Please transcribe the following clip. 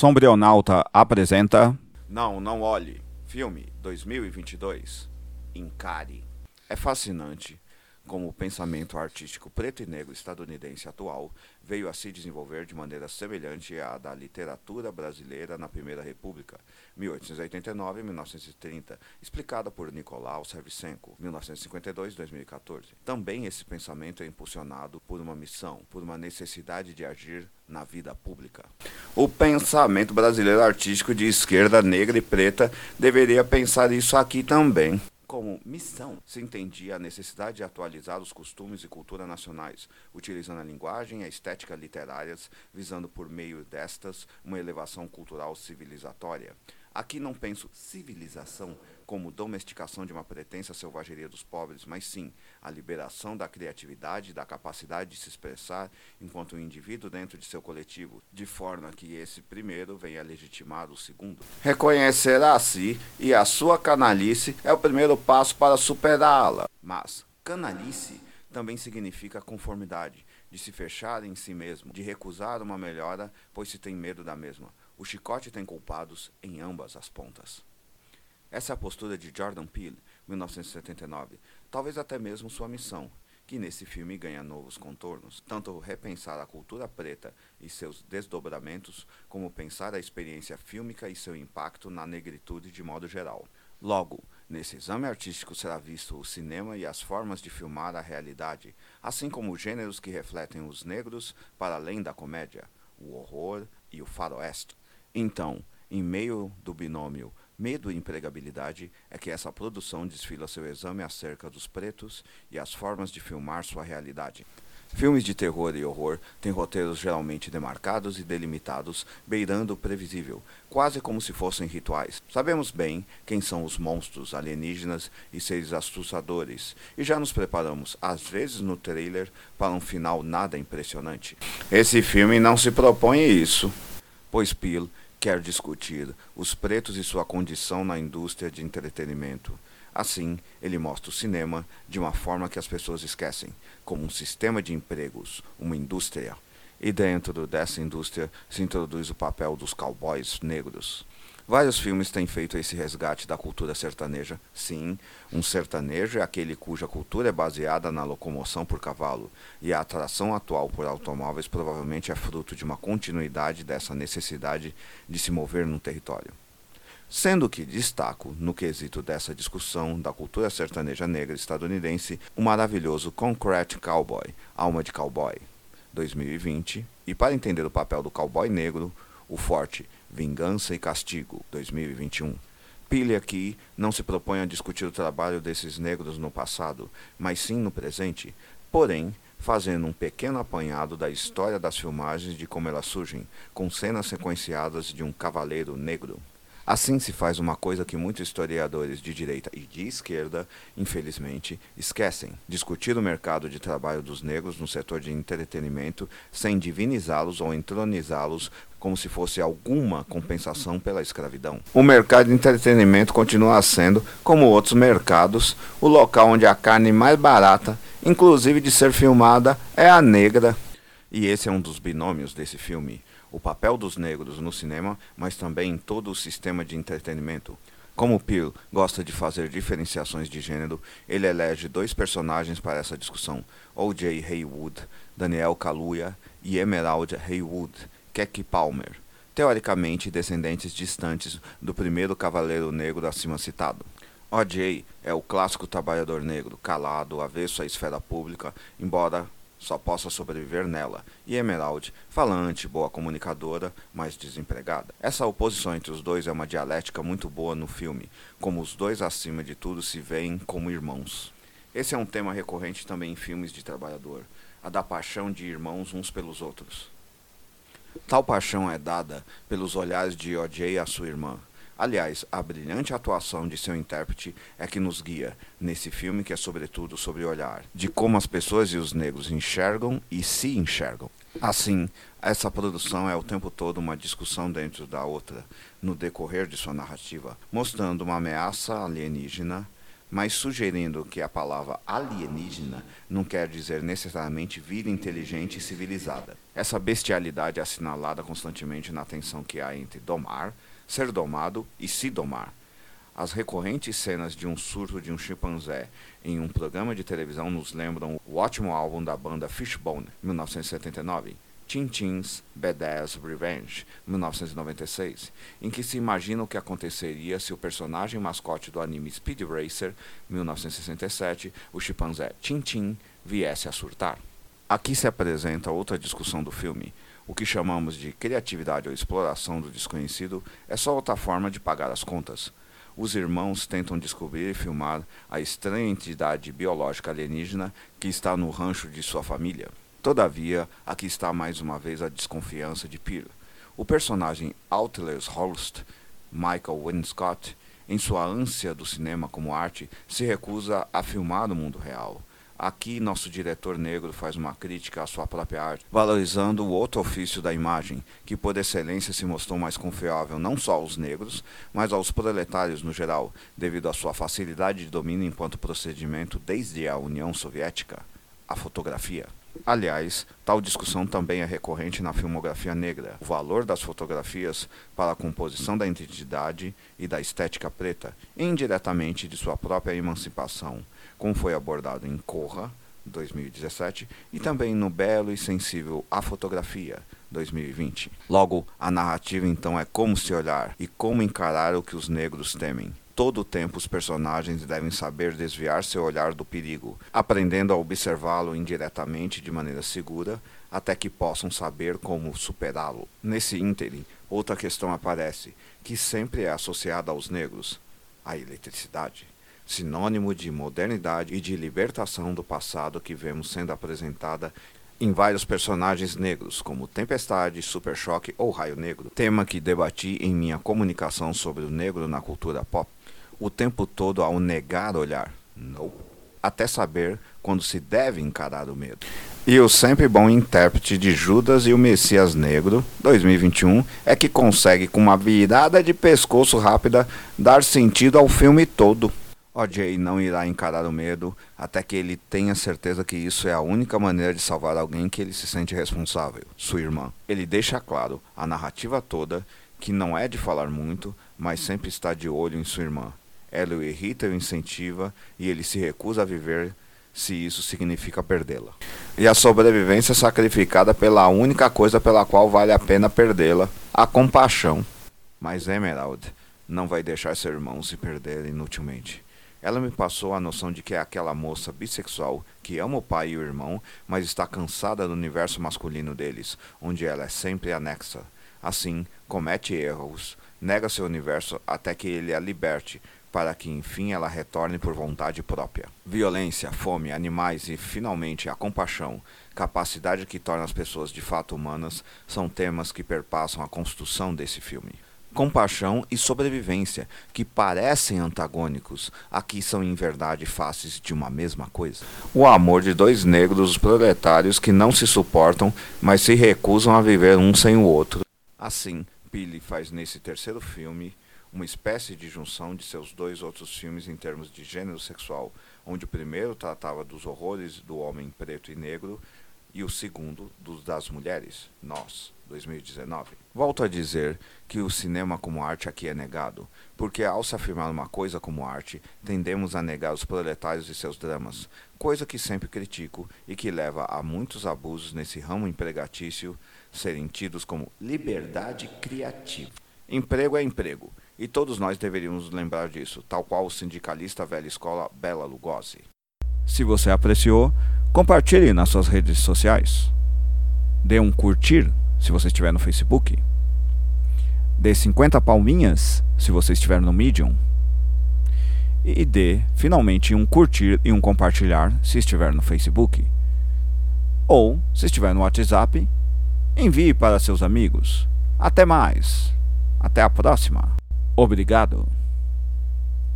Sombrionauta apresenta. Não, não olhe. Filme 2022. Encare. É fascinante como o pensamento artístico preto e negro estadunidense atual veio a se desenvolver de maneira semelhante à da literatura brasileira na Primeira República, 1889-1930, explicada por Nicolau Servicenko, 1952-2014. Também esse pensamento é impulsionado por uma missão, por uma necessidade de agir na vida pública. O pensamento brasileiro artístico de esquerda negra e preta deveria pensar isso aqui também. Como missão, se entendia a necessidade de atualizar os costumes e cultura nacionais, utilizando a linguagem e a estética literárias, visando por meio destas uma elevação cultural civilizatória. Aqui não penso civilização como domesticação de uma pretensa selvageria dos pobres, mas sim a liberação da criatividade, da capacidade de se expressar enquanto um indivíduo dentro de seu coletivo, de forma que esse primeiro venha legitimar o segundo. Reconhecer a si e a sua canalice é o primeiro passo para superá-la. Mas canalice também significa conformidade, de se fechar em si mesmo, de recusar uma melhora, pois se tem medo da mesma. O chicote tem culpados em ambas as pontas. Essa é a postura de Jordan Peele, 1979, talvez até mesmo sua missão, que nesse filme ganha novos contornos, tanto repensar a cultura preta e seus desdobramentos, como pensar a experiência fílmica e seu impacto na negritude de modo geral. Logo, nesse exame artístico será visto o cinema e as formas de filmar a realidade, assim como os gêneros que refletem os negros para além da comédia, o horror e o faroeste. Então, em meio do binômio medo e empregabilidade, é que essa produção desfila seu exame acerca dos pretos e as formas de filmar sua realidade. Filmes de terror e horror têm roteiros geralmente demarcados e delimitados, beirando o previsível, quase como se fossem rituais. Sabemos bem quem são os monstros alienígenas e seres assustadores, e já nos preparamos, às vezes no trailer, para um final nada impressionante. Esse filme não se propõe isso, pois Peel quer discutir os pretos e sua condição na indústria de entretenimento. Assim, ele mostra o cinema de uma forma que as pessoas esquecem, como um sistema de empregos, uma indústria. E dentro dessa indústria se introduz o papel dos cowboys negros. Vários filmes têm feito esse resgate da cultura sertaneja. Sim, um sertanejo é aquele cuja cultura é baseada na locomoção por cavalo, e a atração atual por automóveis provavelmente é fruto de uma continuidade dessa necessidade de se mover num território. Sendo que destaco, no quesito dessa discussão da cultura sertaneja negra estadunidense, o maravilhoso Concrete Cowboy, Alma de Cowboy, 2020, e para entender o papel do cowboy negro, o forte Vingança e Castigo, 2021. Pile aqui não se propõe a discutir o trabalho desses negros no passado, mas sim no presente, porém fazendo um pequeno apanhado da história das filmagens de como elas surgem, com cenas sequenciadas de um cavaleiro negro. Assim se faz uma coisa que muitos historiadores de direita e de esquerda, infelizmente, esquecem: discutir o mercado de trabalho dos negros no setor de entretenimento sem divinizá-los ou entronizá-los como se fosse alguma compensação pela escravidão. O mercado de entretenimento continua sendo, como outros mercados, o local onde a carne mais barata, inclusive de ser filmada, é a negra. E esse é um dos binômios desse filme o papel dos negros no cinema, mas também em todo o sistema de entretenimento. Como Peele gosta de fazer diferenciações de gênero, ele elege dois personagens para essa discussão: O.J. Haywood, Daniel Kaluuya e Emerald Haywood, Keke Palmer, teoricamente descendentes distantes do primeiro cavaleiro negro acima citado. O.J. é o clássico trabalhador negro, calado, avesso à esfera pública, embora só possa sobreviver nela, e Emerald, falante, boa comunicadora, mas desempregada. Essa oposição entre os dois é uma dialética muito boa no filme, como os dois acima de tudo se veem como irmãos. Esse é um tema recorrente também em filmes de trabalhador, a da paixão de irmãos uns pelos outros. Tal paixão é dada pelos olhares de O.J. a sua irmã, Aliás, a brilhante atuação de seu intérprete é que nos guia nesse filme que é sobretudo sobre o olhar, de como as pessoas e os negros enxergam e se enxergam. Assim, essa produção é o tempo todo uma discussão dentro da outra, no decorrer de sua narrativa, mostrando uma ameaça alienígena mas sugerindo que a palavra alienígena não quer dizer necessariamente vida inteligente e civilizada. Essa bestialidade é assinalada constantemente na tensão que há entre domar, ser domado e se domar. As recorrentes cenas de um surto de um chimpanzé em um programa de televisão nos lembram o ótimo álbum da banda Fishbone, 1979, Tintin's Badass Revenge, 1996, em que se imagina o que aconteceria se o personagem mascote do anime Speed Racer, 1967, o chimpanzé Tintin, viesse a surtar. Aqui se apresenta outra discussão do filme. O que chamamos de criatividade ou exploração do desconhecido é só outra forma de pagar as contas. Os irmãos tentam descobrir e filmar a estranha entidade biológica alienígena que está no rancho de sua família. Todavia, aqui está mais uma vez a desconfiança de Peter. O personagem Outles Holst, Michael Winscott, em sua ânsia do cinema como arte, se recusa a filmar o mundo real. Aqui, nosso diretor negro faz uma crítica à sua própria arte, valorizando o outro ofício da imagem, que por excelência se mostrou mais confiável não só aos negros, mas aos proletários no geral, devido à sua facilidade de domínio enquanto procedimento desde a União Soviética a fotografia. Aliás, tal discussão também é recorrente na filmografia negra. O valor das fotografias para a composição da identidade e da estética preta, indiretamente de sua própria emancipação, como foi abordado em Corra, 2017, e também no Belo e Sensível A Fotografia, 2020. Logo, a narrativa então é como se olhar e como encarar o que os negros temem todo o tempo os personagens devem saber desviar seu olhar do perigo, aprendendo a observá-lo indiretamente de maneira segura, até que possam saber como superá-lo. Nesse ínterim, outra questão aparece, que sempre é associada aos negros: a eletricidade. Sinônimo de modernidade e de libertação do passado que vemos sendo apresentada em vários personagens negros, como Tempestade, Super Choque ou Raio Negro, tema que debati em minha comunicação sobre o negro na cultura pop o tempo todo ao negar olhar. Não. Até saber quando se deve encarar o medo. E o sempre bom intérprete de Judas e o Messias Negro, 2021, é que consegue, com uma virada de pescoço rápida, dar sentido ao filme todo. OJ não irá encarar o medo até que ele tenha certeza que isso é a única maneira de salvar alguém que ele se sente responsável, sua irmã. Ele deixa claro a narrativa toda que não é de falar muito, mas sempre está de olho em sua irmã. Ela o irrita e o incentiva, e ele se recusa a viver se isso significa perdê-la. E a sobrevivência é sacrificada pela única coisa pela qual vale a pena perdê-la, a compaixão. Mas Emerald não vai deixar seu irmão se perder inutilmente. Ela me passou a noção de que é aquela moça bissexual que ama o pai e o irmão, mas está cansada do universo masculino deles, onde ela é sempre anexa. Assim, comete erros, nega seu universo até que ele a liberte, para que enfim ela retorne por vontade própria. Violência, fome, animais e finalmente a compaixão, capacidade que torna as pessoas de fato humanas, são temas que perpassam a construção desse filme. Compaixão e sobrevivência, que parecem antagônicos, aqui são em verdade faces de uma mesma coisa. O amor de dois negros proletários que não se suportam, mas se recusam a viver um sem o outro. Assim, Pili faz nesse terceiro filme uma espécie de junção de seus dois outros filmes em termos de gênero sexual, onde o primeiro tratava dos horrores do homem preto e negro e o segundo dos das mulheres, Nós, 2019. Volto a dizer que o cinema como arte aqui é negado, porque ao se afirmar uma coisa como arte, tendemos a negar os proletários e seus dramas, coisa que sempre critico e que leva a muitos abusos nesse ramo empregatício serem tidos como liberdade criativa. Emprego é emprego, e todos nós deveríamos lembrar disso, tal qual o sindicalista velha escola Bela Lugosi. Se você apreciou, compartilhe nas suas redes sociais. Dê um curtir se você estiver no Facebook. Dê 50 palminhas se você estiver no Medium. E dê finalmente um curtir e um compartilhar se estiver no Facebook. Ou, se estiver no WhatsApp, envie para seus amigos. Até mais. Até a próxima. Obrigado.